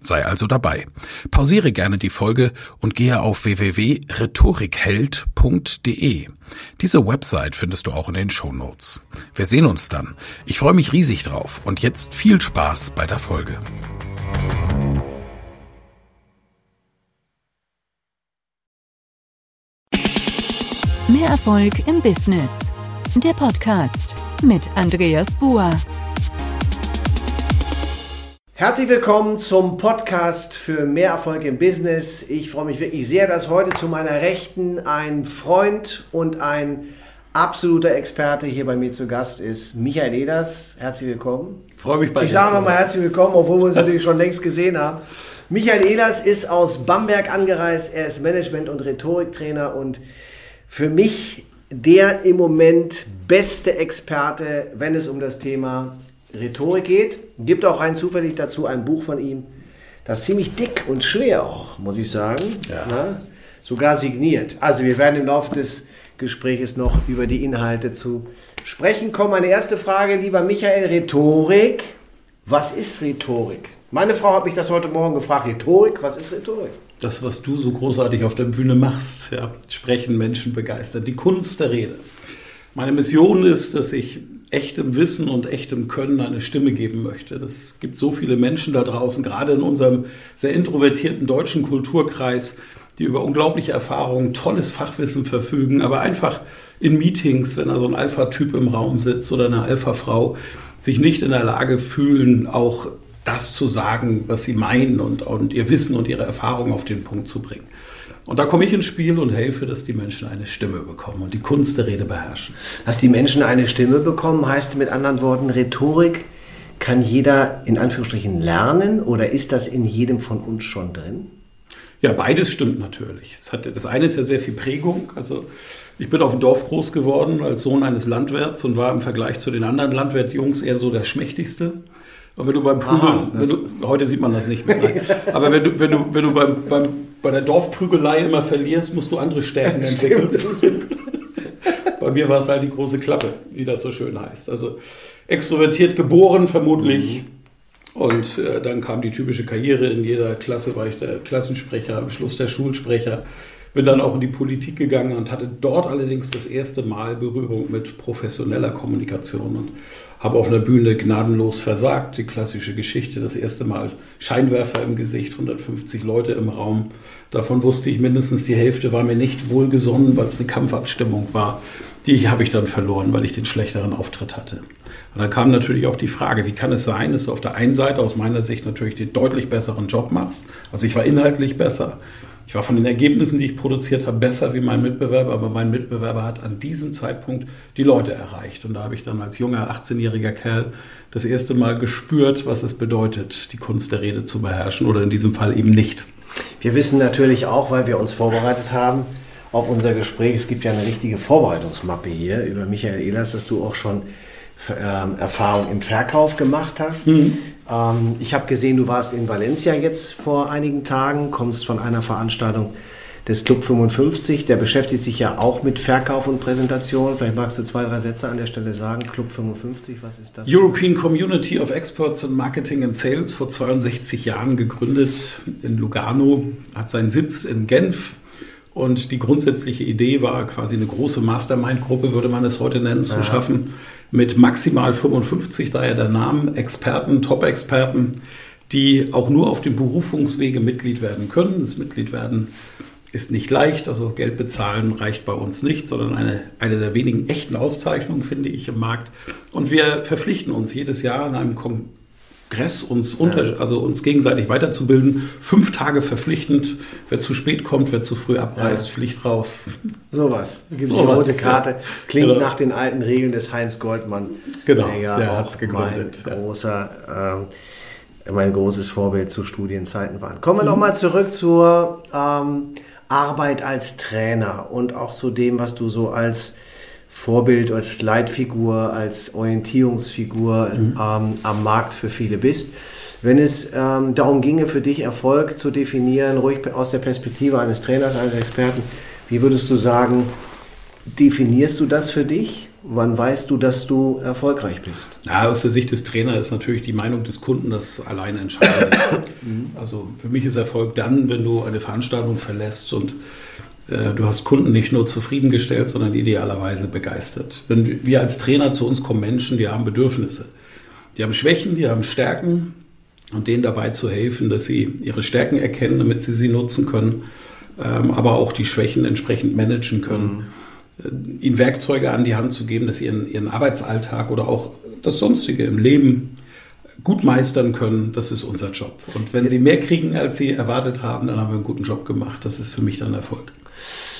Sei also dabei. Pausiere gerne die Folge und gehe auf www.rhetorikheld.de. Diese Website findest du auch in den Show Notes. Wir sehen uns dann. Ich freue mich riesig drauf und jetzt viel Spaß bei der Folge. Mehr Erfolg im Business. Der Podcast mit Andreas Buhr. Herzlich willkommen zum Podcast für mehr Erfolg im Business. Ich freue mich wirklich sehr, dass heute zu meiner Rechten ein Freund und ein absoluter Experte hier bei mir zu Gast ist. Michael Eders, herzlich willkommen. Freue mich bei Ich sage nochmal herzlich willkommen, obwohl wir uns natürlich schon längst gesehen haben. Michael Ehlers ist aus Bamberg angereist. Er ist Management- und Rhetoriktrainer und für mich der im Moment beste Experte, wenn es um das Thema Rhetorik geht. Gibt auch rein zufällig dazu ein Buch von ihm, das ziemlich dick und schwer auch, muss ich sagen. Ja. Na, sogar signiert. Also wir werden im Laufe des Gesprächs noch über die Inhalte zu sprechen kommen. Meine erste Frage, lieber Michael, Rhetorik. Was ist Rhetorik? Meine Frau hat mich das heute Morgen gefragt. Rhetorik, was ist Rhetorik? Das, was du so großartig auf der Bühne machst, ja, sprechen Menschen begeistert, die Kunst der Rede. Meine Mission ist, dass ich echtem Wissen und echtem Können eine Stimme geben möchte. Das gibt so viele Menschen da draußen, gerade in unserem sehr introvertierten deutschen Kulturkreis, die über unglaubliche Erfahrungen, tolles Fachwissen verfügen, aber einfach in Meetings, wenn da so ein Alpha-Typ im Raum sitzt oder eine Alpha-Frau, sich nicht in der Lage fühlen, auch das zu sagen, was sie meinen und, und ihr Wissen und ihre Erfahrungen auf den Punkt zu bringen. Und da komme ich ins Spiel und helfe, dass die Menschen eine Stimme bekommen und die Kunst der Rede beherrschen. Dass die Menschen eine Stimme bekommen, heißt mit anderen Worten, Rhetorik kann jeder in Anführungsstrichen lernen oder ist das in jedem von uns schon drin? Ja, beides stimmt natürlich. Das, hat, das eine ist ja sehr viel Prägung. Also ich bin auf dem Dorf groß geworden als Sohn eines Landwirts und war im Vergleich zu den anderen Landwirtjungs eher so der Schmächtigste. Und wenn du beim Prügeln, wenn du, heute sieht man das nicht mehr, aber wenn du, wenn du, wenn du beim, beim, bei der Dorfprügelei immer verlierst, musst du andere Stärken entwickeln. bei mir war es halt die große Klappe, wie das so schön heißt. Also extrovertiert geboren vermutlich. Und äh, dann kam die typische Karriere. In jeder Klasse war ich der Klassensprecher, am Schluss der Schulsprecher. Bin dann auch in die Politik gegangen und hatte dort allerdings das erste Mal Berührung mit professioneller Kommunikation und habe auf einer Bühne gnadenlos versagt. Die klassische Geschichte, das erste Mal Scheinwerfer im Gesicht, 150 Leute im Raum. Davon wusste ich mindestens die Hälfte war mir nicht wohlgesonnen, weil es eine Kampfabstimmung war. Die habe ich dann verloren, weil ich den schlechteren Auftritt hatte. Und dann kam natürlich auch die Frage, wie kann es sein, dass du auf der einen Seite aus meiner Sicht natürlich den deutlich besseren Job machst. Also ich war inhaltlich besser. Ich war von den Ergebnissen, die ich produziert habe, besser wie mein Mitbewerber, aber mein Mitbewerber hat an diesem Zeitpunkt die Leute erreicht. Und da habe ich dann als junger 18-jähriger Kerl das erste Mal gespürt, was es bedeutet, die Kunst der Rede zu beherrschen oder in diesem Fall eben nicht. Wir wissen natürlich auch, weil wir uns vorbereitet haben auf unser Gespräch, es gibt ja eine richtige Vorbereitungsmappe hier über Michael Ehlers, dass du auch schon ähm, Erfahrung im Verkauf gemacht hast. Mhm. Ähm, ich habe gesehen, du warst in Valencia jetzt vor einigen Tagen, kommst von einer Veranstaltung des Club 55, der beschäftigt sich ja auch mit Verkauf und Präsentation. Vielleicht magst du zwei, drei Sätze an der Stelle sagen. Club 55, was ist das? European Community of Experts in Marketing and Sales, vor 62 Jahren gegründet in Lugano, hat seinen Sitz in Genf. Und die grundsätzliche Idee war quasi eine große Mastermind-Gruppe, würde man es heute nennen, zu Aha. schaffen mit maximal 55, daher der Name, Experten, Top-Experten, die auch nur auf dem Berufungswege Mitglied werden können. Das Mitglied werden ist nicht leicht. Also Geld bezahlen reicht bei uns nicht, sondern eine, eine der wenigen echten Auszeichnungen, finde ich, im Markt. Und wir verpflichten uns jedes Jahr in einem Kongress, uns, unter, also uns gegenseitig weiterzubilden. Fünf Tage verpflichtend. Wer zu spät kommt, wer zu früh abreist, ja. fliegt raus. Sowas. Gibt so eine rote Karte. Klingt genau. nach den alten Regeln des Heinz Goldmann. Genau, der, der hat es gegründet. Mein großer... Ähm, mein großes Vorbild zu Studienzeiten waren. Kommen wir mhm. nochmal zurück zur ähm, Arbeit als Trainer und auch zu dem, was du so als Vorbild, als Leitfigur, als Orientierungsfigur mhm. ähm, am Markt für viele bist. Wenn es ähm, darum ginge, für dich Erfolg zu definieren, ruhig aus der Perspektive eines Trainers, eines Experten, wie würdest du sagen, definierst du das für dich? Wann weißt du, dass du erfolgreich bist? Ja, aus der Sicht des Trainers ist natürlich die Meinung des Kunden das alleine entscheidend. also für mich ist Erfolg dann, wenn du eine Veranstaltung verlässt und du hast Kunden nicht nur zufriedengestellt, sondern idealerweise begeistert. Wenn wir als Trainer zu uns kommen Menschen, die haben Bedürfnisse. Die haben Schwächen, die haben Stärken und denen dabei zu helfen, dass sie ihre Stärken erkennen, damit sie sie nutzen können, ähm, aber auch die Schwächen entsprechend managen können. Mhm äh, ihnen Werkzeuge an die Hand zu geben, dass sie ihren, ihren Arbeitsalltag oder auch das Sonstige im Leben gut meistern können, das ist unser Job. Und wenn sie mehr kriegen, als sie erwartet haben, dann haben wir einen guten Job gemacht. Das ist für mich dann Erfolg.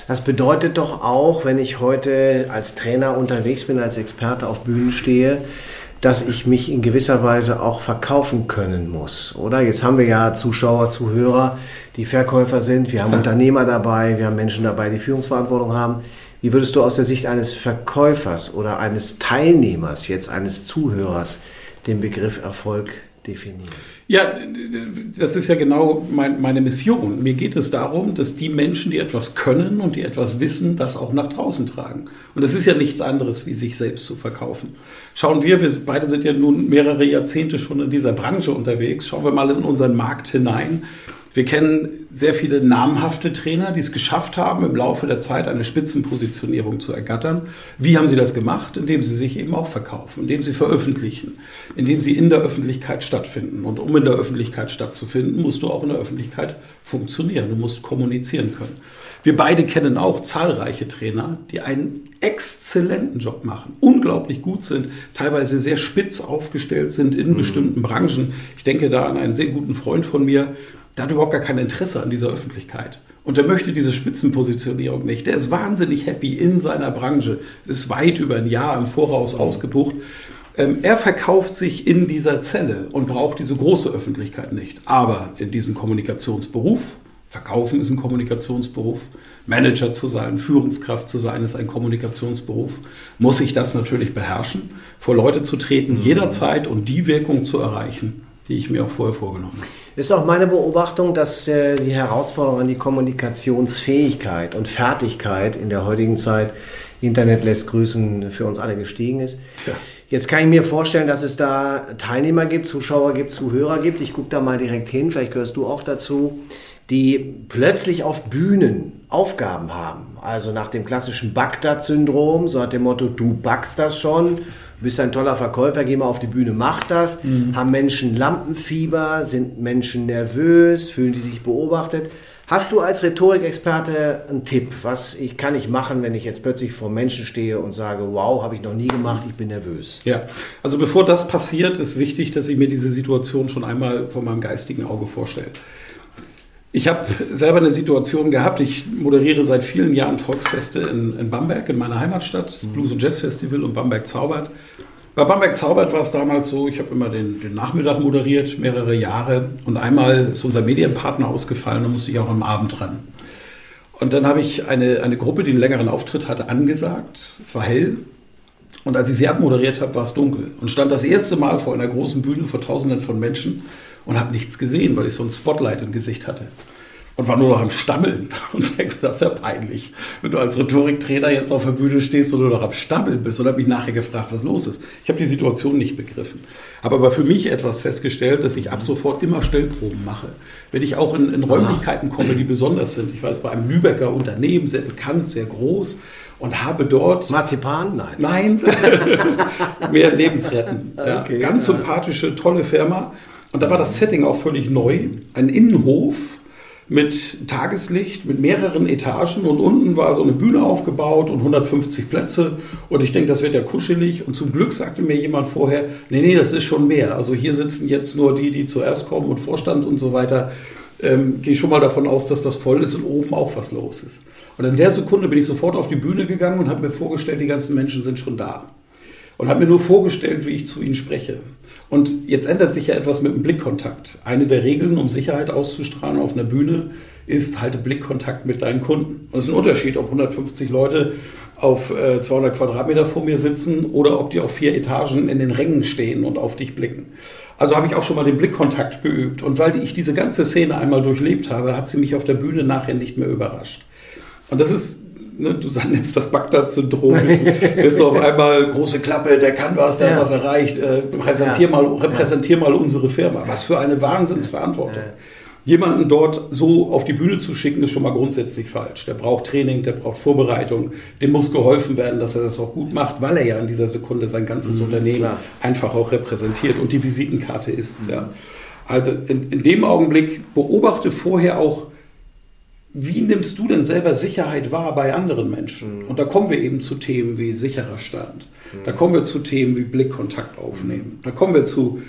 Das bedeutet doch auch, wenn ich heute als Trainer unterwegs bin, als Experte auf Bühnen stehe, dass ich mich in gewisser Weise auch verkaufen können muss, oder? Jetzt haben wir ja Zuschauer, Zuhörer, die Verkäufer sind, wir haben Unternehmer dabei, wir haben Menschen dabei, die Führungsverantwortung haben. Wie würdest du aus der Sicht eines Verkäufers oder eines Teilnehmers, jetzt eines Zuhörers, den Begriff Erfolg definieren? Ja, das ist ja genau mein, meine Mission. Mir geht es darum, dass die Menschen, die etwas können und die etwas wissen, das auch nach draußen tragen. Und das ist ja nichts anderes, wie sich selbst zu verkaufen. Schauen wir, wir beide sind ja nun mehrere Jahrzehnte schon in dieser Branche unterwegs, schauen wir mal in unseren Markt hinein. Wir kennen sehr viele namhafte Trainer, die es geschafft haben, im Laufe der Zeit eine Spitzenpositionierung zu ergattern. Wie haben sie das gemacht? Indem sie sich eben auch verkaufen, indem sie veröffentlichen, indem sie in der Öffentlichkeit stattfinden. Und um in der Öffentlichkeit stattzufinden, musst du auch in der Öffentlichkeit funktionieren. Du musst kommunizieren können. Wir beide kennen auch zahlreiche Trainer, die einen exzellenten Job machen, unglaublich gut sind, teilweise sehr spitz aufgestellt sind in mhm. bestimmten Branchen. Ich denke da an einen sehr guten Freund von mir, der hat überhaupt gar kein Interesse an dieser Öffentlichkeit. Und der möchte diese Spitzenpositionierung nicht. Der ist wahnsinnig happy in seiner Branche. Es ist weit über ein Jahr im Voraus ausgebucht. Ähm, er verkauft sich in dieser Zelle und braucht diese große Öffentlichkeit nicht. Aber in diesem Kommunikationsberuf, Verkaufen ist ein Kommunikationsberuf, Manager zu sein, Führungskraft zu sein, ist ein Kommunikationsberuf, muss ich das natürlich beherrschen, vor Leute zu treten, mhm. jederzeit und die Wirkung zu erreichen, die ich mir auch vorher vorgenommen habe. Ist auch meine Beobachtung, dass äh, die Herausforderung an die Kommunikationsfähigkeit und Fertigkeit in der heutigen Zeit, Internet lässt grüßen, für uns alle gestiegen ist. Ja. Jetzt kann ich mir vorstellen, dass es da Teilnehmer gibt, Zuschauer gibt, Zuhörer gibt. Ich gucke da mal direkt hin, vielleicht gehörst du auch dazu, die plötzlich auf Bühnen Aufgaben haben. Also nach dem klassischen Bagdad-Syndrom, so hat dem Motto, du backst das schon, bist ein toller Verkäufer, geh mal auf die Bühne, mach das. Mhm. Haben Menschen Lampenfieber, sind Menschen nervös, fühlen die sich beobachtet. Hast du als Rhetorikexperte einen Tipp? Was ich, kann ich machen, wenn ich jetzt plötzlich vor Menschen stehe und sage, wow, habe ich noch nie gemacht, ich bin nervös? Ja, also bevor das passiert, ist wichtig, dass ich mir diese Situation schon einmal vor meinem geistigen Auge vorstelle. Ich habe selber eine Situation gehabt. Ich moderiere seit vielen Jahren Volksfeste in, in Bamberg, in meiner Heimatstadt, das mhm. Blues- und Jazz Festival und Bamberg zaubert. Bei Bamberg zaubert war es damals so, ich habe immer den, den, Nachmittag moderiert, mehrere Jahre. Und einmal ist unser Medienpartner ausgefallen, da musste ich auch am Abend ran. Und dann habe ich eine, eine Gruppe, die einen längeren Auftritt hatte, angesagt. Es war hell. Und als ich sie abmoderiert habe, war es dunkel. Und stand das erste Mal vor einer großen Bühne vor Tausenden von Menschen und habe nichts gesehen, weil ich so ein Spotlight im Gesicht hatte. Und war nur noch am Stammeln und denke, das ist ja peinlich, wenn du als Rhetoriktrainer jetzt auf der Bühne stehst und nur noch am Stammeln bist. Und habe mich nachher gefragt, was los ist. Ich habe die Situation nicht begriffen. Habe aber für mich etwas festgestellt, dass ich ab sofort immer Stellproben mache. Wenn ich auch in, in Räumlichkeiten komme, die besonders sind. Ich weiß, bei einem Lübecker Unternehmen, sehr bekannt, sehr groß, und habe dort. Marzipan? Nein. Nein. mehr Lebensretten. Ja, okay, ganz sympathische, tolle Firma. Und da war das Setting auch völlig neu. Ein Innenhof mit Tageslicht, mit mehreren Etagen und unten war so eine Bühne aufgebaut und 150 Plätze und ich denke, das wird ja kuschelig und zum Glück sagte mir jemand vorher, nee, nee, das ist schon mehr. Also hier sitzen jetzt nur die, die zuerst kommen und Vorstand und so weiter. Ähm, gehe schon mal davon aus, dass das voll ist und oben auch was los ist. Und in der Sekunde bin ich sofort auf die Bühne gegangen und habe mir vorgestellt, die ganzen Menschen sind schon da. Und habe mir nur vorgestellt, wie ich zu ihnen spreche. Und jetzt ändert sich ja etwas mit dem Blickkontakt. Eine der Regeln, um Sicherheit auszustrahlen auf einer Bühne, ist, halte Blickkontakt mit deinen Kunden. Und es ist ein Unterschied, ob 150 Leute auf 200 äh, Quadratmeter vor mir sitzen oder ob die auf vier Etagen in den Rängen stehen und auf dich blicken. Also habe ich auch schon mal den Blickkontakt geübt. Und weil ich diese ganze Szene einmal durchlebt habe, hat sie mich auf der Bühne nachher nicht mehr überrascht. Und das ist ne, du nennst das Bagdad-Syndrom, bist du auf einmal große Klappe, der kann was, der ja. hat was erreicht, äh, präsentier ja. mal, repräsentier ja. mal unsere Firma. Was für eine Wahnsinnsverantwortung. Jemanden dort so auf die Bühne zu schicken, ist schon mal grundsätzlich falsch. Der braucht Training, der braucht Vorbereitung, dem muss geholfen werden, dass er das auch gut macht, weil er ja in dieser Sekunde sein ganzes mhm, Unternehmen klar. einfach auch repräsentiert und die Visitenkarte ist. Mhm. Ja. Also in, in dem Augenblick beobachte vorher auch, wie nimmst du denn selber Sicherheit wahr bei anderen Menschen? Mhm. Und da kommen wir eben zu Themen wie sicherer Stand. Mhm. Da kommen wir zu Themen wie Blickkontakt aufnehmen. Da kommen wir zu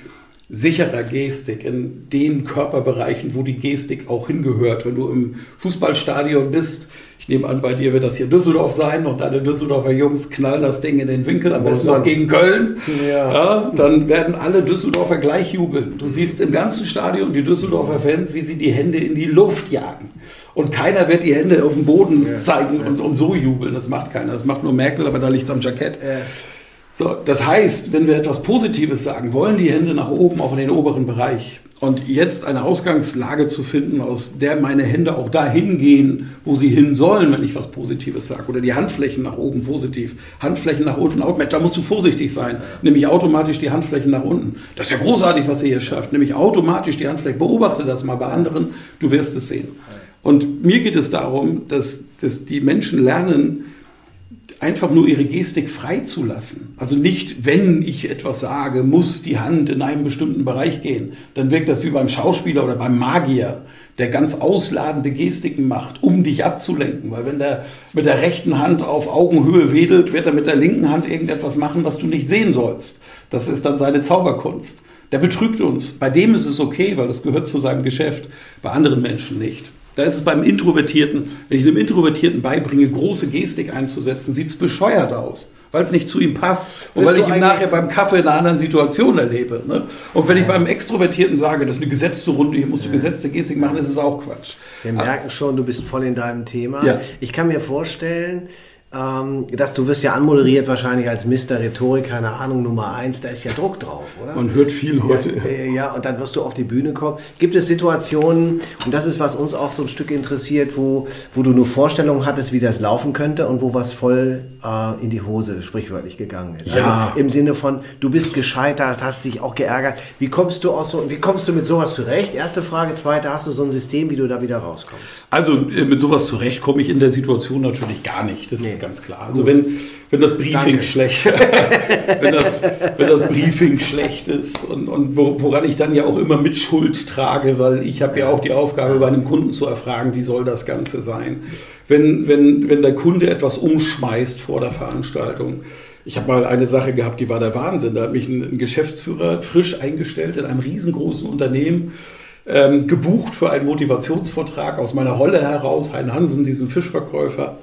sicherer Gestik in den Körperbereichen, wo die Gestik auch hingehört. Wenn du im Fußballstadion bist, ich nehme an, bei dir wird das hier Düsseldorf sein und deine Düsseldorfer Jungs knallen das Ding in den Winkel, am besten noch gegen Köln. Ja. ja. dann werden alle Düsseldorfer gleich jubeln. Du siehst im ganzen Stadion die Düsseldorfer Fans, wie sie die Hände in die Luft jagen. Und keiner wird die Hände auf dem Boden ja. zeigen und, und so jubeln. Das macht keiner. Das macht nur Merkel, aber da liegt es am Jackett. Ja. So, das heißt, wenn wir etwas Positives sagen, wollen die Hände nach oben, auch in den oberen Bereich. Und jetzt eine Ausgangslage zu finden, aus der meine Hände auch dahin gehen, wo sie hin sollen, wenn ich was Positives sage. Oder die Handflächen nach oben positiv, Handflächen nach unten, da musst du vorsichtig sein. Nämlich automatisch die Handflächen nach unten. Das ist ja großartig, was ihr hier schafft. Nämlich automatisch die Handflächen. Beobachte das mal bei anderen, du wirst es sehen. Und mir geht es darum, dass, dass die Menschen lernen, einfach nur ihre Gestik freizulassen. Also nicht, wenn ich etwas sage, muss die Hand in einen bestimmten Bereich gehen. Dann wirkt das wie beim Schauspieler oder beim Magier, der ganz ausladende Gestiken macht, um dich abzulenken. Weil wenn der mit der rechten Hand auf Augenhöhe wedelt, wird er mit der linken Hand irgendetwas machen, was du nicht sehen sollst. Das ist dann seine Zauberkunst. Der betrügt uns. Bei dem ist es okay, weil das gehört zu seinem Geschäft. Bei anderen Menschen nicht. Da ist es beim Introvertierten, wenn ich einem Introvertierten beibringe, große Gestik einzusetzen, sieht es bescheuert aus, weil es nicht zu ihm passt und Bist weil ich ihn nachher beim Kaffee in einer anderen Situation erlebe. Ne? Und wenn ich beim Extrovertierten sage, das ist eine gesetzte Runde, hier musst du gesetzte Gestik machen, ist es auch Quatsch. Wir merken schon, du bist voll in deinem Thema. Ja. Ich kann mir vorstellen, ähm, dass du wirst ja anmoderiert wahrscheinlich als Mr. Rhetorik, keine Ahnung, Nummer eins, da ist ja Druck drauf, oder? Man hört viel heute. Ja, äh, ja, und dann wirst du auf die Bühne kommen. Gibt es Situationen, und das ist, was uns auch so ein Stück interessiert, wo, wo du nur Vorstellungen hattest, wie das laufen könnte und wo was voll äh, in die Hose sprichwörtlich gegangen ist? Ja. Also im Sinne von, du bist gescheitert, hast dich auch geärgert. Wie kommst du aus so, wie kommst du mit sowas zurecht? Erste Frage. Zweite, hast du so ein System, wie du da wieder rauskommst? Also äh, mit sowas zurecht komme ich in der Situation natürlich gar nicht. Das nee. ist ganz klar. Also wenn, wenn das Briefing schlecht, wenn, das, wenn das Briefing schlecht ist und, und woran ich dann ja auch immer mit Schuld trage, weil ich habe ja auch die Aufgabe, bei einem Kunden zu erfragen, wie soll das Ganze sein. Wenn, wenn, wenn der Kunde etwas umschmeißt vor der Veranstaltung, ich habe mal eine Sache gehabt, die war der Wahnsinn. Da hat mich ein, ein Geschäftsführer frisch eingestellt in einem riesengroßen Unternehmen, ähm, gebucht für einen Motivationsvortrag aus meiner Rolle heraus, Hein Hansen, diesen Fischverkäufer.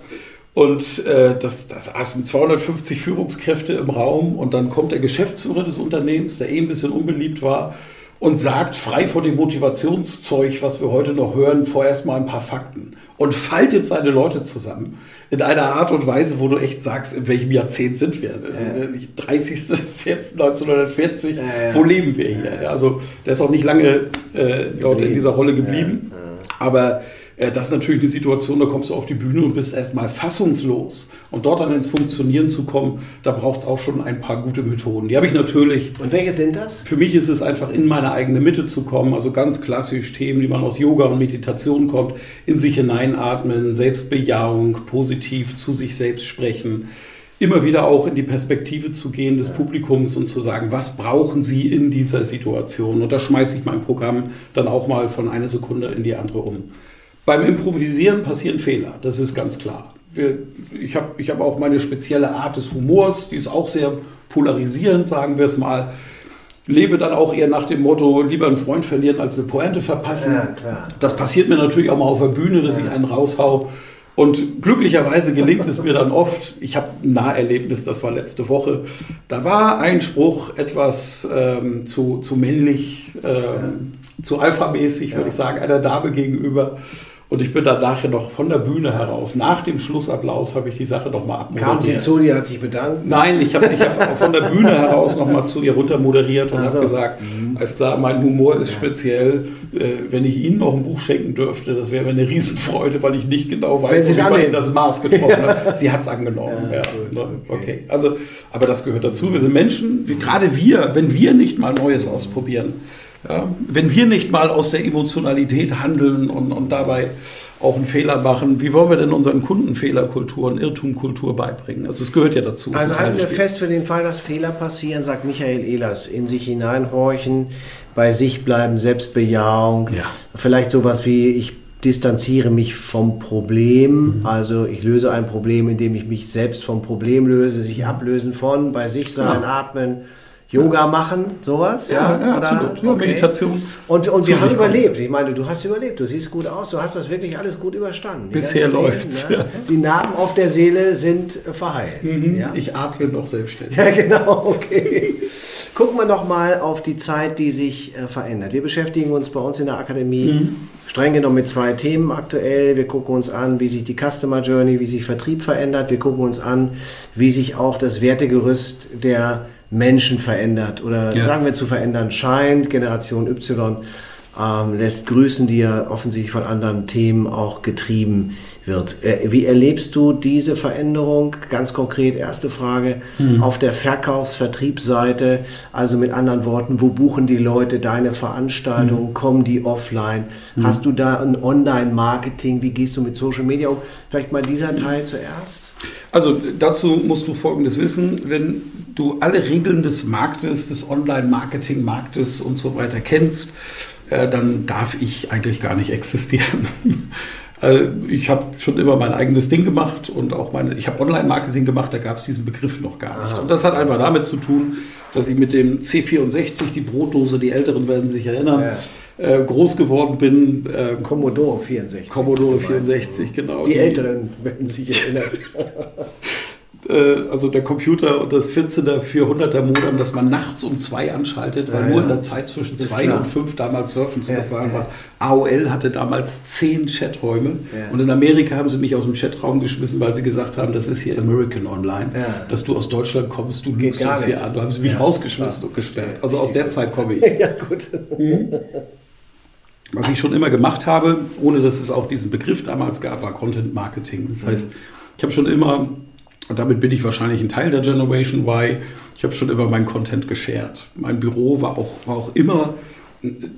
Und äh, das, das saßen 250 Führungskräfte im Raum und dann kommt der Geschäftsführer des Unternehmens, der eh ein bisschen unbeliebt war, und sagt frei von dem Motivationszeug, was wir heute noch hören, vorerst mal ein paar Fakten und faltet seine Leute zusammen in einer Art und Weise, wo du echt sagst, in welchem Jahrzehnt sind wir? Äh. 30. 1940, äh, wo leben wir hier? Also der ist auch nicht lange äh, dort in dieser Rolle geblieben, aber das ist natürlich eine Situation, da kommst du auf die Bühne und bist erstmal fassungslos. Und dort dann ins Funktionieren zu kommen, da braucht es auch schon ein paar gute Methoden. Die habe ich natürlich. Und welche sind das? Für mich ist es einfach in meine eigene Mitte zu kommen, also ganz klassisch Themen, die man aus Yoga und Meditation kommt, in sich hineinatmen, Selbstbejahung, positiv zu sich selbst sprechen immer wieder auch in die Perspektive zu gehen des Publikums und zu sagen, was brauchen Sie in dieser Situation? Und da schmeiße ich mein Programm dann auch mal von einer Sekunde in die andere um. Beim Improvisieren passieren Fehler, das ist ganz klar. Wir, ich habe ich hab auch meine spezielle Art des Humors, die ist auch sehr polarisierend, sagen wir es mal. Lebe dann auch eher nach dem Motto, lieber einen Freund verlieren als eine Pointe verpassen. Ja. Das passiert mir natürlich auch mal auf der Bühne, dass ich einen raushau. Und glücklicherweise gelingt es mir dann oft, ich habe ein Naherlebnis, das war letzte Woche, da war ein Spruch etwas ähm, zu, zu männlich, ähm, zu alphamäßig, würde ich sagen, einer Dame gegenüber. Und ich bin dann nachher noch von der Bühne heraus, nach dem Schlussapplaus, habe ich die Sache noch mal abmoderiert. Kam sie zu, die hat sich bedankt. Nein, ich habe ich hab von der Bühne heraus noch mal zu ihr runter moderiert und Also. habe gesagt, alles klar, mein Humor ist speziell. Äh, wenn ich Ihnen noch ein Buch schenken dürfte, das wäre mir eine Riesenfreude, weil ich nicht genau weiß, annehmen. Ihnen das Maß getroffen habe. Sie hat es angenommen. Ja, ne? okay. Also, aber das gehört dazu. Wir sind Menschen, wie, gerade wir, wenn wir nicht mal Neues ausprobieren, ja, wenn wir nicht mal aus der Emotionalität handeln und, und dabei auch einen Fehler machen, wie wollen wir denn unseren Kunden Fehlerkultur und Irrtumkultur beibringen? Also es gehört ja dazu. Also halten wir fest für den Fall, dass Fehler passieren, sagt Michael Ehlers, in sich hineinhorchen, bei sich bleiben, Selbstbejahung, Ja. vielleicht sowas wie ich distanziere mich vom Mhm. Problem, also ich löse ein Problem, indem ich mich selbst vom Problem löse, sich ablösen von, bei sich sein, Genau. atmen, Yoga machen, sowas, ja, Ja, ja, absolut. Ja, Meditation Und, und wir haben sich kommen. überlebt. Ich meine, du hast überlebt, du siehst gut aus, du hast das wirklich alles gut überstanden. Die Bisher ganzen Themen, läuft's, ne? Die Narben auf der Seele sind äh, verheilt. Ja? Ich atme noch selbstständig. Ja, genau, okay. Gucken wir noch mal auf die Zeit, die sich äh, verändert. Wir beschäftigen uns bei uns in der Akademie streng genommen mit zwei Themen aktuell. Wir gucken uns an, wie sich die Customer Journey, wie sich Vertrieb verändert. Wir gucken uns an, wie sich auch das Wertegerüst der Menschen verändert oder Ja. sagen wir zu verändern scheint. Generation Y ähm, lässt grüßen, die ja offensichtlich von anderen Themen auch getrieben wird. Äh, Wie erlebst du diese Veränderung? Ganz konkret, erste Frage, auf der Verkaufs-Vertriebsseite, also mit anderen Worten, wo buchen die Leute deine Veranstaltungen? Kommen die offline? Hast du da ein Online-Marketing? Wie gehst du mit Social Media um? Vielleicht mal dieser Teil zuerst. Also dazu musst du Folgendes wissen, wenn du alle Regeln des Marktes, des Online-Marketing-Marktes und so weiter kennst, äh, dann darf ich eigentlich gar nicht existieren. Äh, Ich habe schon immer mein eigenes Ding gemacht und auch meine, ich habe Online-Marketing gemacht, da gab es diesen Begriff noch gar nicht. Und das hat einfach damit zu tun, dass ich mit dem C64, die Brotdose, die Älteren werden sich erinnern, äh, groß geworden bin. Äh, Commodore 64. Commodore 64, genau. Die Älteren werden sich erinnern. äh, also der Computer und das 14er 400er Modem, das man nachts um zwei anschaltet, weil Ja, nur ja. in der Zeit zwischen zwei und fünf damals Surfen zu Ja, bezahlen ja. war. AOL hatte damals zehn Chaträume Ja. und in Amerika haben sie mich aus dem Chatraum geschmissen, weil sie gesagt haben, das ist hier American Online, Ja. dass du aus Deutschland kommst, du lügst gar uns hier an. Da haben sie mich Ja, rausgeschmissen klar. und gesperrt. Ja, Also aus der. Zeit komme ich. ja, gut. Was ich schon immer gemacht habe, ohne dass es auch diesen Begriff damals gab, war Content Marketing. Das heißt, ich habe schon immer, und damit bin ich wahrscheinlich ein Teil der Generation Y, ich habe schon immer meinen Content geshared. Mein Büro war auch, war auch immer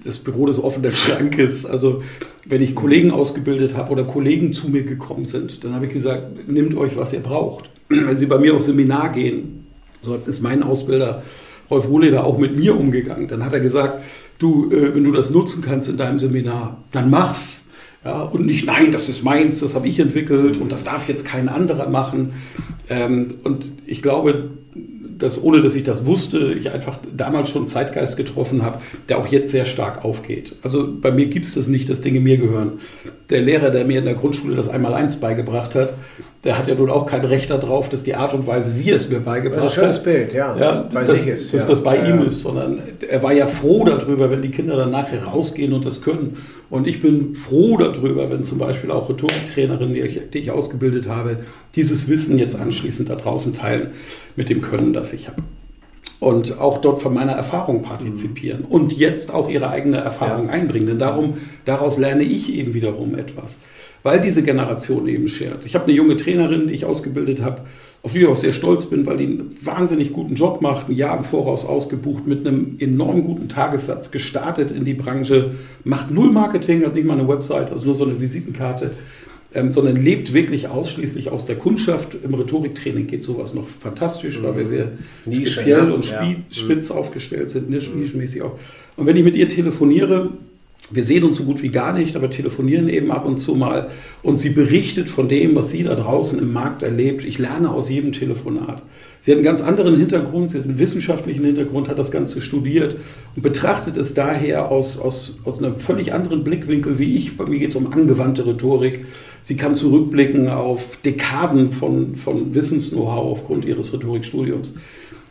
das Büro des offenen Schrankes. Also wenn ich Kollegen ausgebildet habe oder Kollegen zu mir gekommen sind, dann habe ich gesagt, nehmt euch, was ihr braucht. Wenn sie bei mir auf Seminar gehen, so ist mein Ausbilder Rolf Rohleder auch mit mir umgegangen. Dann hat er gesagt, du, äh, wenn du das nutzen kannst in deinem Seminar, dann mach's. Ja, und nicht, nein, das ist meins, das habe ich entwickelt und das darf jetzt kein anderer machen. Ähm, und ich glaube, dass ohne dass ich das wusste, ich einfach damals schon einen Zeitgeist getroffen habe, der auch jetzt sehr stark aufgeht. Also bei mir gibt es das nicht, dass Dinge mir gehören. Der Lehrer, der mir in der Grundschule das Einmaleins beigebracht hat, der hat ja nun auch kein Recht darauf, dass die Art und Weise, wie er es mir beigebracht Das ist ein schönes hat, Bild, ja. ja, dass, sich ist, dass ja. das bei Ja, ihm ist, sondern er war ja froh darüber, wenn die Kinder dann nachher rausgehen und das können. Und ich bin froh darüber, wenn zum Beispiel auch Rhetoriktrainerinnen, die ich, die ich ausgebildet habe, dieses Wissen jetzt anschließend da draußen teilen mit dem Können, das ich habe. Und auch dort von meiner Erfahrung partizipieren und jetzt auch ihre eigene Erfahrung Ja. einbringen. Denn darum, daraus lerne ich eben wiederum etwas. Weil diese Generation eben schert. Ich habe eine junge Trainerin, die ich ausgebildet habe, auf die ich auch sehr stolz bin, weil die einen wahnsinnig guten Job macht, ein Jahr im Voraus ausgebucht, mit einem enorm guten Tagessatz gestartet in die Branche, macht null Marketing, hat nicht mal eine Website, also nur so eine Visitenkarte, ähm, sondern lebt wirklich ausschließlich aus der Kundschaft. Im Rhetoriktraining geht sowas noch fantastisch, weil wir sehr Nische, speziell ne? und Ja. spie- spitz aufgestellt sind, nisch- nischenmäßig auch. Und wenn ich mit ihr telefoniere, wir sehen uns so gut wie gar nicht, aber telefonieren eben ab und zu mal. Und sie berichtet von dem, was sie da draußen im Markt erlebt. Ich lerne aus jedem Telefonat. Sie hat einen ganz anderen Hintergrund, sie hat einen wissenschaftlichen Hintergrund, hat das Ganze studiert und betrachtet es daher aus, aus, aus einem völlig anderen Blickwinkel wie ich. Bei mir geht es um angewandte Rhetorik. Sie kann zurückblicken auf Dekaden von, von Wissens-Know-how aufgrund ihres Rhetorikstudiums.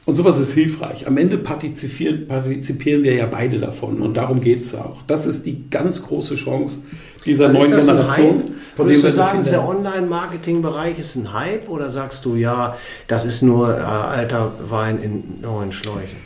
Und sowas ist hilfreich. Am Ende partizipieren, partizipieren wir ja beide davon und darum geht es auch. Das ist die ganz große Chance dieser Also neuen Generation. Von Würdest dem du sagen, der Online-Marketing-Bereich ist ein Hype oder sagst du, ja, das ist nur äh, alter Wein in neuen Schläuchen?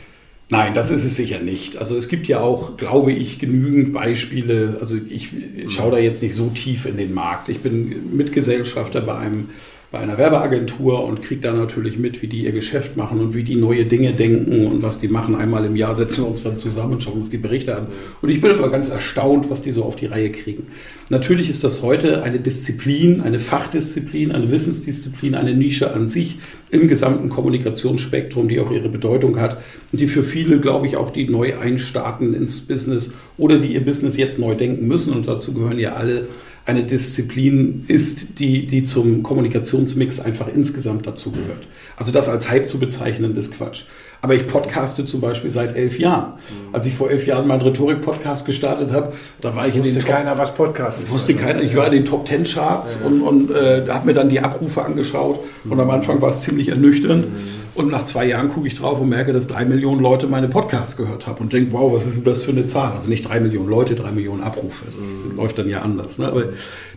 Nein, das ist es sicher nicht. Also es gibt ja auch, glaube ich, genügend Beispiele. Also ich schaue da jetzt nicht so tief in den Markt. Ich bin Mitgesellschafter bei einem bei einer Werbeagentur und kriege da natürlich mit, wie die ihr Geschäft machen und wie die neue Dinge denken und was die machen. Einmal im Jahr setzen wir uns dann zusammen und schauen uns die Berichte an. Und ich bin immer ganz erstaunt, was die so auf die Reihe kriegen. Natürlich ist das heute eine Disziplin, eine Fachdisziplin, eine Wissensdisziplin, eine Nische an sich im gesamten Kommunikationsspektrum, die auch ihre Bedeutung hat und die für viele, glaube ich, auch die neu einstarten ins Business oder die ihr Business jetzt neu denken müssen. Und dazu gehören ja alle eine Disziplin ist, die, die zum Kommunikationsmix einfach insgesamt dazugehört. Also das als Hype zu bezeichnen, ist Quatsch. Aber ich podcaste zum Beispiel seit elf Jahren. Als ich vor elf Jahren meinen Rhetorik-Podcast gestartet habe, da war ich in den Top keiner, was Podcast ist. Wusste keiner. Ich war in den Top Ten Charts und, und äh, habe mir dann die Abrufe angeschaut. Und am Anfang war es ziemlich ernüchternd. Und nach zwei Jahren gucke ich drauf und merke, dass drei Millionen Leute meine Podcasts gehört haben und denke, wow, was ist das für eine Zahl? Also nicht drei Millionen Leute, drei Millionen Abrufe. Das läuft dann ja anders. Ne? Aber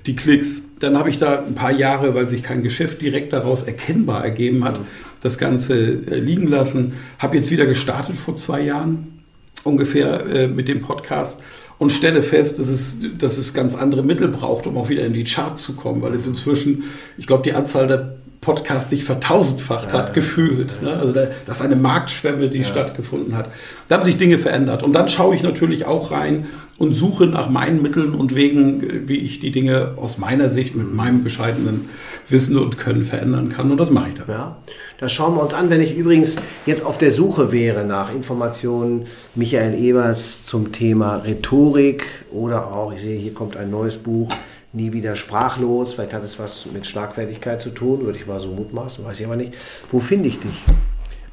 die Klicks, dann habe ich da ein paar Jahre, weil sich kein Geschäft direkt daraus erkennbar ergeben hat, das Ganze äh, liegen lassen. Habe jetzt wieder gestartet vor zwei Jahren ungefähr äh, mit dem Podcast und stelle fest, dass es, dass es ganz andere Mittel braucht, um auch wieder in die Charts zu kommen, weil es inzwischen, ich glaube, die Anzahl der Podcasts sich vertausendfacht hat, gefühlt. Ne? Also da, das ist eine Marktschwemme, die stattgefunden hat. Da haben sich Dinge verändert. Und dann schaue ich natürlich auch rein und suche nach meinen Mitteln und Wegen, äh, wie ich die Dinge aus meiner Sicht mit meinem bescheidenen Wissen und Können verändern kann. Und das mache ich dann. Ja, das schauen wir uns an. Wenn ich übrigens jetzt auf der Suche wäre nach Informationen Michael Ebers zum Thema Rhetorik oder auch, ich sehe, hier kommt ein neues Buch, Nie wieder sprachlos. Vielleicht hat es was mit Schlagfertigkeit zu tun, würde ich mal so mutmaßen, weiß ich aber nicht. Wo finde ich dich?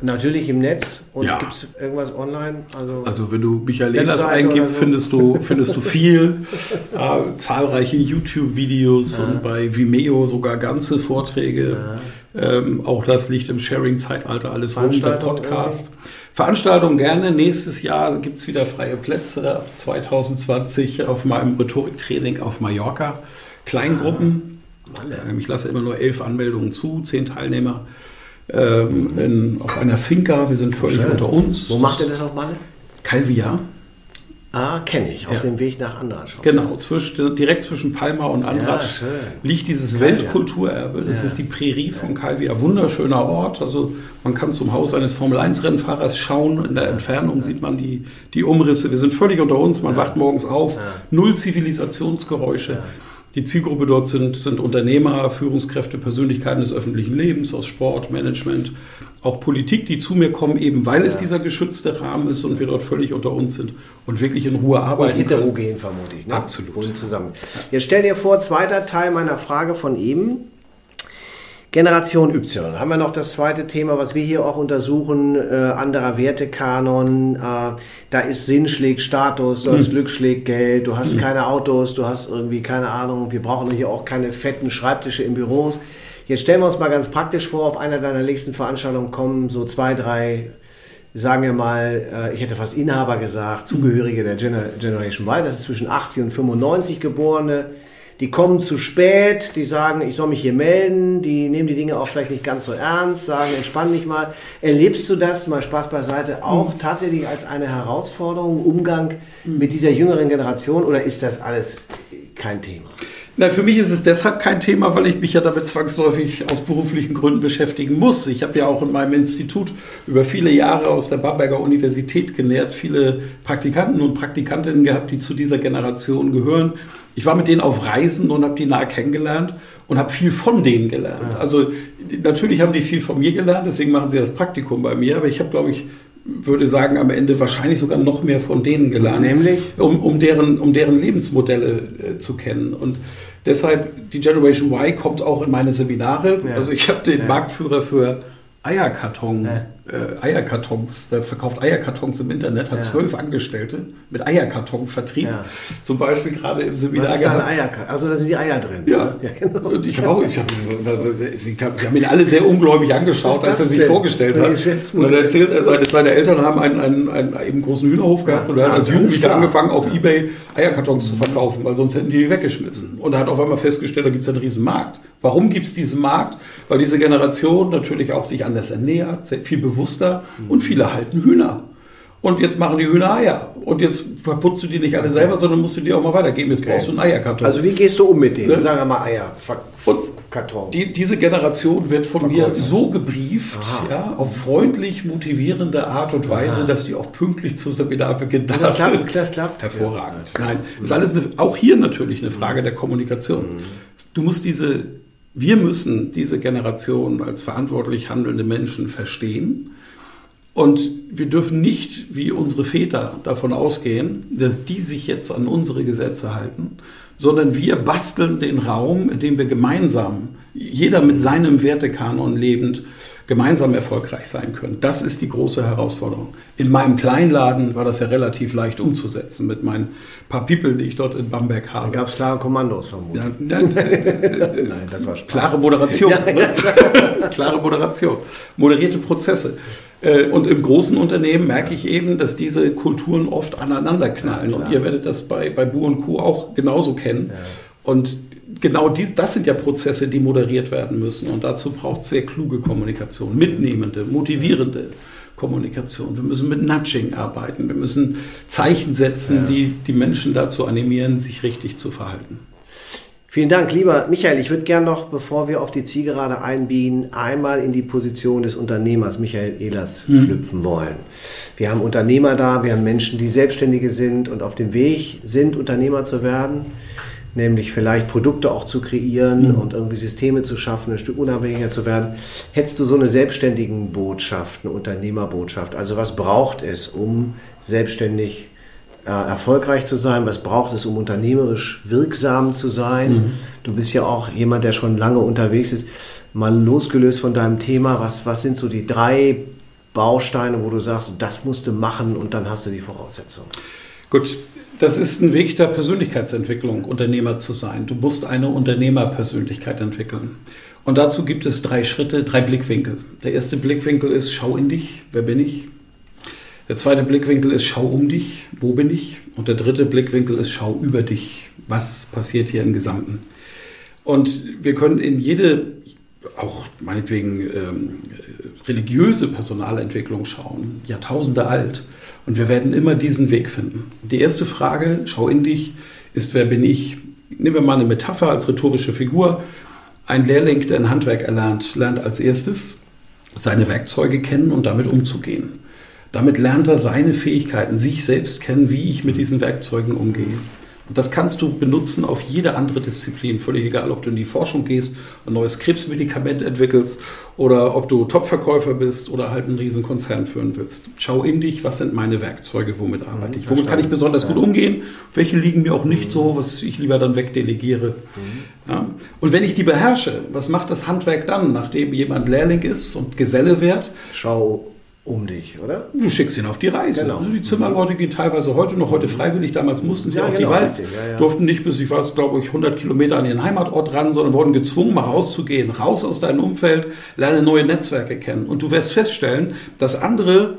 Natürlich im Netz und Ja. gibt es irgendwas online? Also, Also wenn du Michael oder eingibst, so? findest du, findest du viel. äh, zahlreiche YouTube-Videos und bei Vimeo sogar ganze Vorträge. Ähm, auch das liegt im Sharing-Zeitalter alles rum, der Veranstaltung Podcast. Veranstaltung gerne. Nächstes Jahr gibt es wieder freie Plätze ab 2020 auf meinem Rhetoriktraining auf Mallorca. Kleingruppen. Ähm, ich lasse immer nur elf Anmeldungen zu, zehn Teilnehmer. Ähm, in, auf einer Finca, wir sind völlig Schön. unter uns. Wo macht ihr das auf Malle? Calvia. Ah, kenne ich, auf Ja. dem Weg nach Andratsch. Genau, zwischen, direkt zwischen Palma und Andratsch schön. liegt dieses Calvia. Weltkulturerbe. Das Ja. ist die Prärie von Calvia. Wunderschöner Ort. Also man kann zum Haus eines Formel-1-Rennfahrers schauen. In der Entfernung sieht man die, die Umrisse. Wir sind völlig unter uns. Man wacht morgens auf. Null Zivilisationsgeräusche. Die Zielgruppe dort sind, sind Unternehmer, Führungskräfte, Persönlichkeiten des öffentlichen Lebens, aus Sport, Management, auch Politik, die zu mir kommen, eben weil es dieser geschützte Rahmen ist und wir dort völlig unter uns sind und wirklich in Ruhe Und arbeiten. können. heterogen vermutlich. Ne? Absolut. Und zusammen. Jetzt stell dir vor, zweiter Teil meiner Frage von eben. Generation Y. Haben wir noch das zweite Thema, was wir hier auch untersuchen, äh, anderer Wertekanon. Äh, da ist Sinn schlägt Status, du hast Glück schlägt Geld, du hast keine Autos, du hast irgendwie keine Ahnung, wir brauchen hier auch keine fetten Schreibtische in Büros. Jetzt stellen wir uns mal ganz praktisch vor, auf einer deiner nächsten Veranstaltungen kommen so zwei, drei sagen wir mal, äh, ich hätte fast Inhaber gesagt, Zugehörige der Gener Generation Y, das ist zwischen 80 und 95 Geborene, die kommen zu spät, die sagen, ich soll mich hier melden, die nehmen die Dinge auch vielleicht nicht ganz so ernst, sagen, entspann dich mal. Erlebst du das, mal Spaß beiseite, auch tatsächlich als eine Herausforderung, Umgang mit dieser jüngeren Generation oder ist das alles kein Thema? Na, für mich ist es deshalb kein Thema, weil ich mich ja damit zwangsläufig aus beruflichen Gründen beschäftigen muss. Ich habe ja auch in meinem Institut über viele Jahre aus der Bamberger Universität genährt, viele Praktikanten und Praktikantinnen gehabt, die zu dieser Generation gehören. Ich war mit denen auf Reisen und habe die nahe kennengelernt und habe viel von denen gelernt. Also natürlich haben die viel von mir gelernt, deswegen machen sie das Praktikum bei mir, aber ich habe, glaube ich, würde sagen, am Ende wahrscheinlich sogar noch mehr von denen gelernt. Nämlich? Um, um, deren, um deren Lebensmodelle äh, zu kennen. Und deshalb, die Generation Y kommt auch in meine Seminare. Ja. Also ich habe den Ja. Marktführer für Eierkarton, äh, Eierkartons, der verkauft Eierkartons im Internet, hat Ja. zwölf Angestellte mit Eierkartonvertrieb. Ja. Zum Beispiel gerade im Seminar Was ist ein. Eierkarton? Also da sind die Eier drin. Ja, ja genau. Und ich habe auch, ich hab, wir haben ihn alle sehr ungläubig angeschaut, als er das sich denn vorgestellt hat. Und dann erzählt er, seine, seine Eltern haben einen, einen, einen, eben großen Hühnerhof gehabt und er hat als Jugendlicher angefangen, auf Ebay Eierkartons zu verkaufen, weil sonst hätten die die weggeschmissen. Und er hat auf einmal festgestellt, da gibt es einen riesen Markt. Warum gibt es diesen Markt? Weil diese Generation natürlich auch sich anders ernährt, sehr viel bewusster und viele halten Hühner. Und jetzt machen die Hühner Eier. Und jetzt verputzt du die nicht alle selber, sondern musst du die auch mal weitergeben. Jetzt brauchst du einen Eierkarton. Also wie gehst du um mit denen? Ne? Sagen wir mal Eier, Ver- Und Karton. Die, diese Generation wird von mir Verkäufer. so gebrieft, Aha. ja, auf freundlich motivierende Art und Weise, dass die auch pünktlich zu Seminarbeginn da das klappt, sind. das klappt. Hervorragend. Nein, ist alles eine, auch hier natürlich eine Frage der Kommunikation. Du musst diese, wir müssen diese Generation als verantwortlich handelnde Menschen verstehen. Und wir dürfen nicht, wie unsere Väter, davon ausgehen, dass die sich jetzt an unsere Gesetze halten, sondern wir basteln den Raum, in dem wir gemeinsam, jeder mit seinem Wertekanon lebend, gemeinsam erfolgreich sein können. Das ist die große Herausforderung. In meinem Kleinladen war das ja relativ leicht umzusetzen mit meinen paar People, die ich dort in Bamberg habe. Gab es klare Kommandos vermutlich. Ja, nein, Nein, das war Spaß. Klare Moderation. ne? Klare Moderation. Moderierte Prozesse. Äh, Und im großen Unternehmen merke ich eben, dass diese Kulturen oft aneinander knallen. Ja, und ihr werdet das bei, bei Bu und Co. auch genauso kennen. Und genau die, das sind ja Prozesse, die moderiert werden müssen. Und dazu braucht es sehr kluge Kommunikation, mitnehmende, motivierende Kommunikation. Wir müssen mit Nudging arbeiten. Wir müssen Zeichen setzen, die die Menschen dazu animieren, sich richtig zu verhalten. Vielen Dank, lieber Michael. Ich würde gern noch, bevor wir auf die Zielgerade einbiegen, einmal in die Position des Unternehmers Michael Ehlers schlüpfen wollen. Wir haben Unternehmer da, wir haben Menschen, die Selbstständige sind und auf dem Weg sind, Unternehmer zu werden, nämlich vielleicht Produkte auch zu kreieren und irgendwie Systeme zu schaffen, ein Stück unabhängiger zu werden. Hättest du so eine selbstständigen Botschaft, eine Unternehmerbotschaft? Also was braucht es, um selbstständig äh, erfolgreich zu sein? Was braucht es, um unternehmerisch wirksam zu sein? Du bist ja auch jemand, der schon lange unterwegs ist. Mal losgelöst von deinem Thema, was, was sind so die drei Bausteine, wo du sagst, das musst du machen und dann hast du die Voraussetzungen? Gut, das ist ein Weg der Persönlichkeitsentwicklung, Unternehmer zu sein. Du musst eine Unternehmerpersönlichkeit entwickeln. Und dazu gibt es drei Schritte, drei Blickwinkel. Der erste Blickwinkel ist, schau in dich, wer bin ich? Der zweite Blickwinkel ist, schau um dich, wo bin ich? Und der dritte Blickwinkel ist, schau über dich, was passiert hier im Gesamten? Und wir können in jede, auch meinetwegen ähm, religiöse Personalentwicklung schauen, Jahrtausende alt. Und wir werden immer diesen Weg finden. Die erste Frage, schau in dich, ist, wer bin ich? Nehmen wir mal eine Metapher als rhetorische Figur. Ein Lehrling, der ein Handwerk erlernt, lernt als erstes seine Werkzeuge kennen und damit umzugehen. Damit lernt er seine Fähigkeiten, sich selbst kennen, wie ich mit diesen Werkzeugen umgehe. Und das kannst du benutzen auf jede andere Disziplin, völlig egal, ob du in die Forschung gehst ein neues Krebsmedikament entwickelst oder ob du Topverkäufer bist oder halt einen riesen Konzern führen willst. Schau in dich, was sind meine Werkzeuge, womit arbeite ich, womit kann ich besonders gut umgehen, welche liegen mir auch nicht so, was ich lieber dann wegdelegiere. Ja. Und wenn ich die beherrsche, was macht das Handwerk dann, nachdem jemand Lehrling ist und Geselle wird? Schau um dich, oder? Du schickst ihn auf die Reise. Genau. Die Zimmerleute gehen teilweise heute noch, heute freiwillig, damals mussten sie Ja, auf genau, die Wald, ja, ja. durften nicht bis, ich weiß, glaube ich, 100 Kilometer an ihren Heimatort ran, sondern wurden gezwungen, mal rauszugehen, raus aus deinem Umfeld, lerne neue Netzwerke kennen. Und du wirst feststellen, dass andere,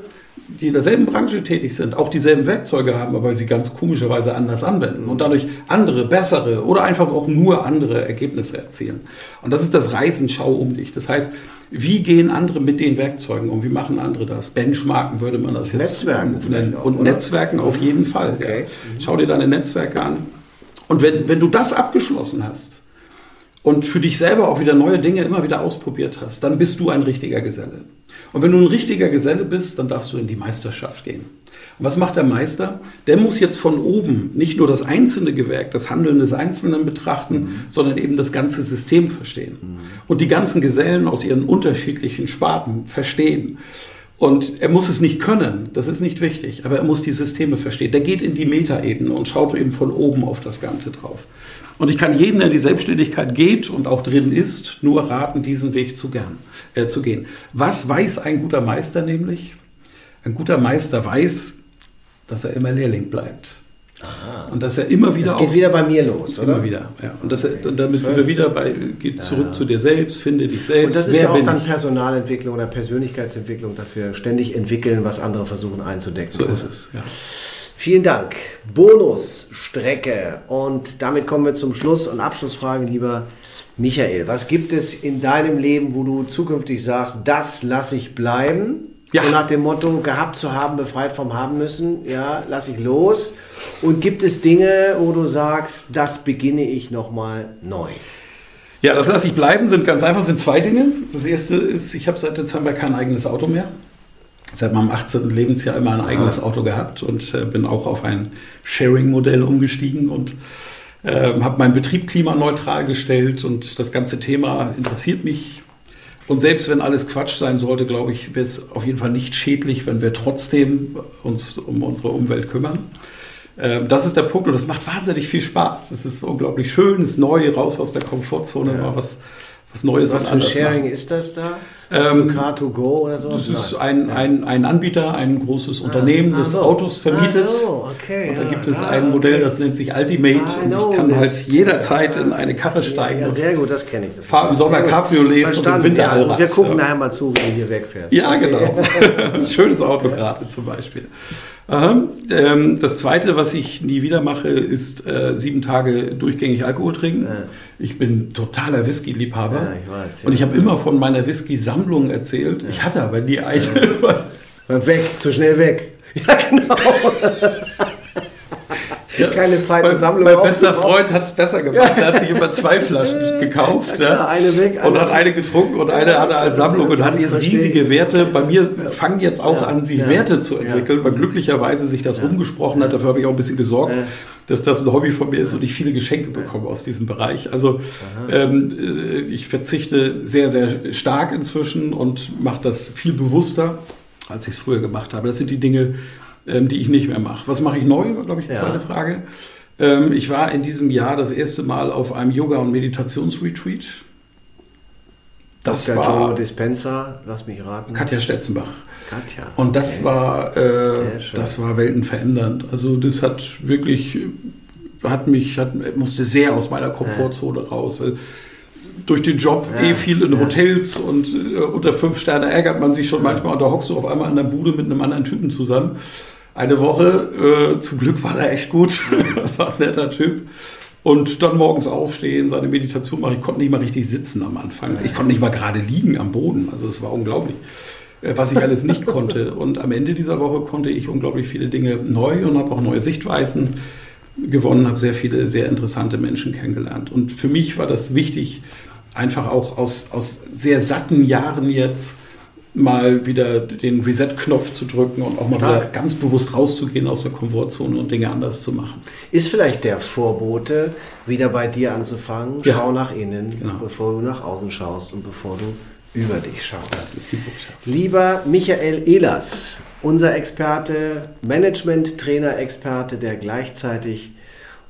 die in derselben Branche tätig sind, auch dieselben Werkzeuge haben, aber sie ganz komischerweise anders anwenden und dadurch andere, bessere oder einfach auch nur andere Ergebnisse erzielen. Und das ist das Reisen, schau um dich. Das heißt, wie gehen andere mit den Werkzeugen um? Wie machen andere das? Benchmarken würde man das jetzt Netzwerken nennen. auch, Und oder? Netzwerken auf jeden Fall. Okay. Ja. Schau dir deine Netzwerke an. Und wenn, wenn du das abgeschlossen hast und für dich selber auch wieder neue Dinge immer wieder ausprobiert hast, dann bist du ein richtiger Geselle. Und wenn du ein richtiger Geselle bist, dann darfst du in die Meisterschaft gehen. Was macht der Meister? Der muss jetzt von oben nicht nur das einzelne Gewerk, das Handeln des Einzelnen betrachten, sondern eben das ganze System verstehen. Und die ganzen Gesellen aus ihren unterschiedlichen Sparten verstehen. Und er muss es nicht können, das ist nicht wichtig, aber er muss die Systeme verstehen. Der geht in die Metaebene und schaut eben von oben auf das Ganze drauf. Und ich kann jeden, der in die Selbstständigkeit geht und auch drin ist, nur raten, diesen Weg zu, gern, äh, zu gehen. Was weiß ein guter Meister nämlich? Ein guter Meister weiß, dass er immer Lehrling bleibt. Aha. Und dass er immer wieder. Das geht wieder bei mir los, oder? Immer wieder, ja. Und, das, und damit sind wir wieder bei, geht zurück ja. zu dir selbst, finde dich selbst. Und das ist ja auch dann ich? Personalentwicklung oder Persönlichkeitsentwicklung, dass wir ständig entwickeln, was andere versuchen einzudecken. So ist es, ja. Vielen Dank. Bonusstrecke. Und damit kommen wir zum Schluss und Abschlussfragen, lieber Michael. Was gibt es in deinem Leben, wo du zukünftig sagst, das lasse ich bleiben? Ja. So nach dem Motto, gehabt zu haben, befreit vom haben müssen, ja, lasse ich los. Und gibt es Dinge, wo du sagst, das beginne ich nochmal neu? Ja, das lasse ich bleiben, sind ganz einfach, sind zwei Dinge. Das erste ist, ich habe seit Dezember kein eigenes Auto mehr. Seit meinem 18. Lebensjahr immer ein eigenes Auto gehabt und äh, bin auch auf ein Sharing-Modell umgestiegen und äh, habe meinen Betrieb klimaneutral gestellt und das ganze Thema interessiert mich. Und selbst wenn alles Quatsch sein sollte, glaube ich, wäre es auf jeden Fall nicht schädlich, wenn wir trotzdem uns um unsere Umwelt kümmern. Ähm, das ist der Punkt und das macht wahnsinnig viel Spaß. Es ist unglaublich schön, es ist neu, raus aus der Komfortzone, ja. mal was, was Neues Was für ein Sharing machen. ist das da? Ähm, Car2Go oder so? Das ist ein, ein, ein Anbieter, ein großes ah, Unternehmen, das so. Autos vermietet. Ah, so, okay, und da gibt es ah, ein Modell, okay. das nennt sich Ultimate. Ah, und ich kann halt jederzeit in eine Karre steigen. Ja, sehr gut, das kenne ich. Fahre im Sommer Cabriolets und im Winter ja, Allrad. Wir gucken ja. nachher mal zu, wie du hier wegfährst. Ja, genau. Schönes Auto gerade zum Beispiel. Ähm, das Zweite, was ich nie wieder mache, ist äh, sieben Tage durchgängig Alkohol trinken. Ja. Ich bin totaler Whisky-Liebhaber. Ja, ich weiß, ja. Und ich habe immer von meiner Whisky-Sammlung erzählt. Ich hatte aber nie eine. weg, zu schnell weg. Ja, genau. Keine Zeitensammlung. Mein, mein bester Freund hat es besser gemacht. Er hat sich immer zwei Flaschen gekauft klar, eine weg, eine und hat eine getrunken und eine hat er als Sammlung und hat jetzt riesige Werte. Bei mir fangen jetzt auch an, sich Werte zu entwickeln, weil glücklicherweise sich das rumgesprochen hat. Dafür habe ich auch ein bisschen gesorgt. dass das ein Hobby von mir ist und ich viele Geschenke bekomme aus diesem Bereich. Also ähm, äh, ich verzichte sehr, sehr stark inzwischen und mache das viel bewusster, als ich es früher gemacht habe. Das sind die Dinge, ähm, die ich nicht mehr mache. Was mache ich neu, glaube ich, die ja. zweite Frage. Ähm, ich war in diesem Jahr das erste Mal auf einem Yoga- und Meditationsretreat. Das Dr. war Joe Dispenser, lass mich raten. Katja Stetzenbach. Katja. Und das okay. war äh, das war weltenverändernd. Also das hat wirklich hat mich hat, musste sehr aus meiner Komfortzone ja. raus. Durch den Job ja. eh viel in Hotels und äh, unter fünf Sterne ärgert man sich schon manchmal und da hockst du auf einmal an der Bude mit einem anderen Typen zusammen eine Woche. Äh, zum Glück war er echt gut. war ein netter Typ. Und dann morgens aufstehen, seine Meditation machen. Ich konnte nicht mal richtig sitzen am Anfang. Ich konnte nicht mal gerade liegen am Boden. Also es war unglaublich, äh, was ich alles nicht konnte. Und am Ende dieser Woche konnte ich unglaublich viele Dinge neu und habe auch neue Sichtweisen gewonnen, habe sehr viele sehr interessante Menschen kennengelernt. Und für mich war das wichtig, einfach auch aus, aus sehr satten Jahren jetzt mal wieder den Reset-Knopf zu drücken und auch mal wieder ganz bewusst rauszugehen aus der Komfortzone und Dinge anders zu machen. Ist vielleicht der Vorbote, wieder bei dir anzufangen. Ja. Schau nach innen, genau. bevor du nach außen schaust und bevor du über dich schaust. Das ist die Botschaft. Lieber Michael Ehlers, unser Experte, Management-Trainer-Experte, der gleichzeitig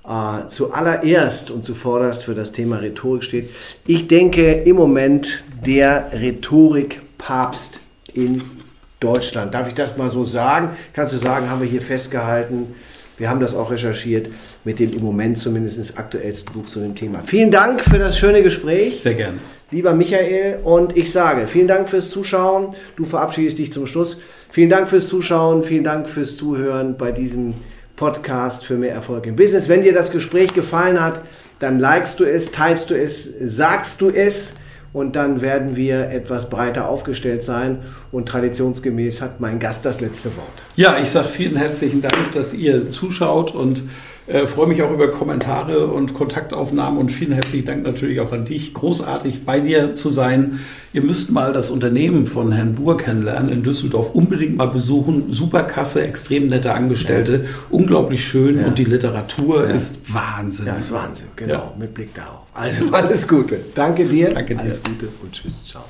äh, zuallererst und zuvorderst für das Thema Rhetorik steht. Ich denke im Moment der Rhetorik Papst in Deutschland. Darf ich das mal so sagen? Kannst du sagen, haben wir hier festgehalten. Wir haben das auch recherchiert mit dem im Moment zumindest aktuellsten Buch zu dem Thema. Vielen Dank für das schöne Gespräch. Sehr gerne. Lieber Michael, und ich sage vielen Dank fürs Zuschauen. Du verabschiedest dich zum Schluss. Vielen Dank fürs Zuschauen, vielen Dank fürs Zuhören bei diesem Podcast für mehr Erfolg im Business. Wenn dir das Gespräch gefallen hat, dann likest du es, teilst du es, sagst du es und dann werden wir etwas breiter aufgestellt sein. Und traditionsgemäß hat mein Gast das letzte Wort. Ja, ich sage vielen herzlichen Dank, dass ihr zuschaut und äh, freue mich auch über Kommentare und Kontaktaufnahmen und vielen herzlichen Dank natürlich auch an dich. Großartig bei dir zu sein. Ihr müsst mal das Unternehmen von Herrn Buhr kennenlernen in Düsseldorf. Unbedingt mal besuchen. Super Kaffee, extrem nette Angestellte, ja. unglaublich schön ja. und die Literatur ja. ist Wahnsinn. Ja, ist Wahnsinn, genau, mit Blick darauf. Also alles Gute. Danke dir. Danke dir. Alles Gute und tschüss, ciao.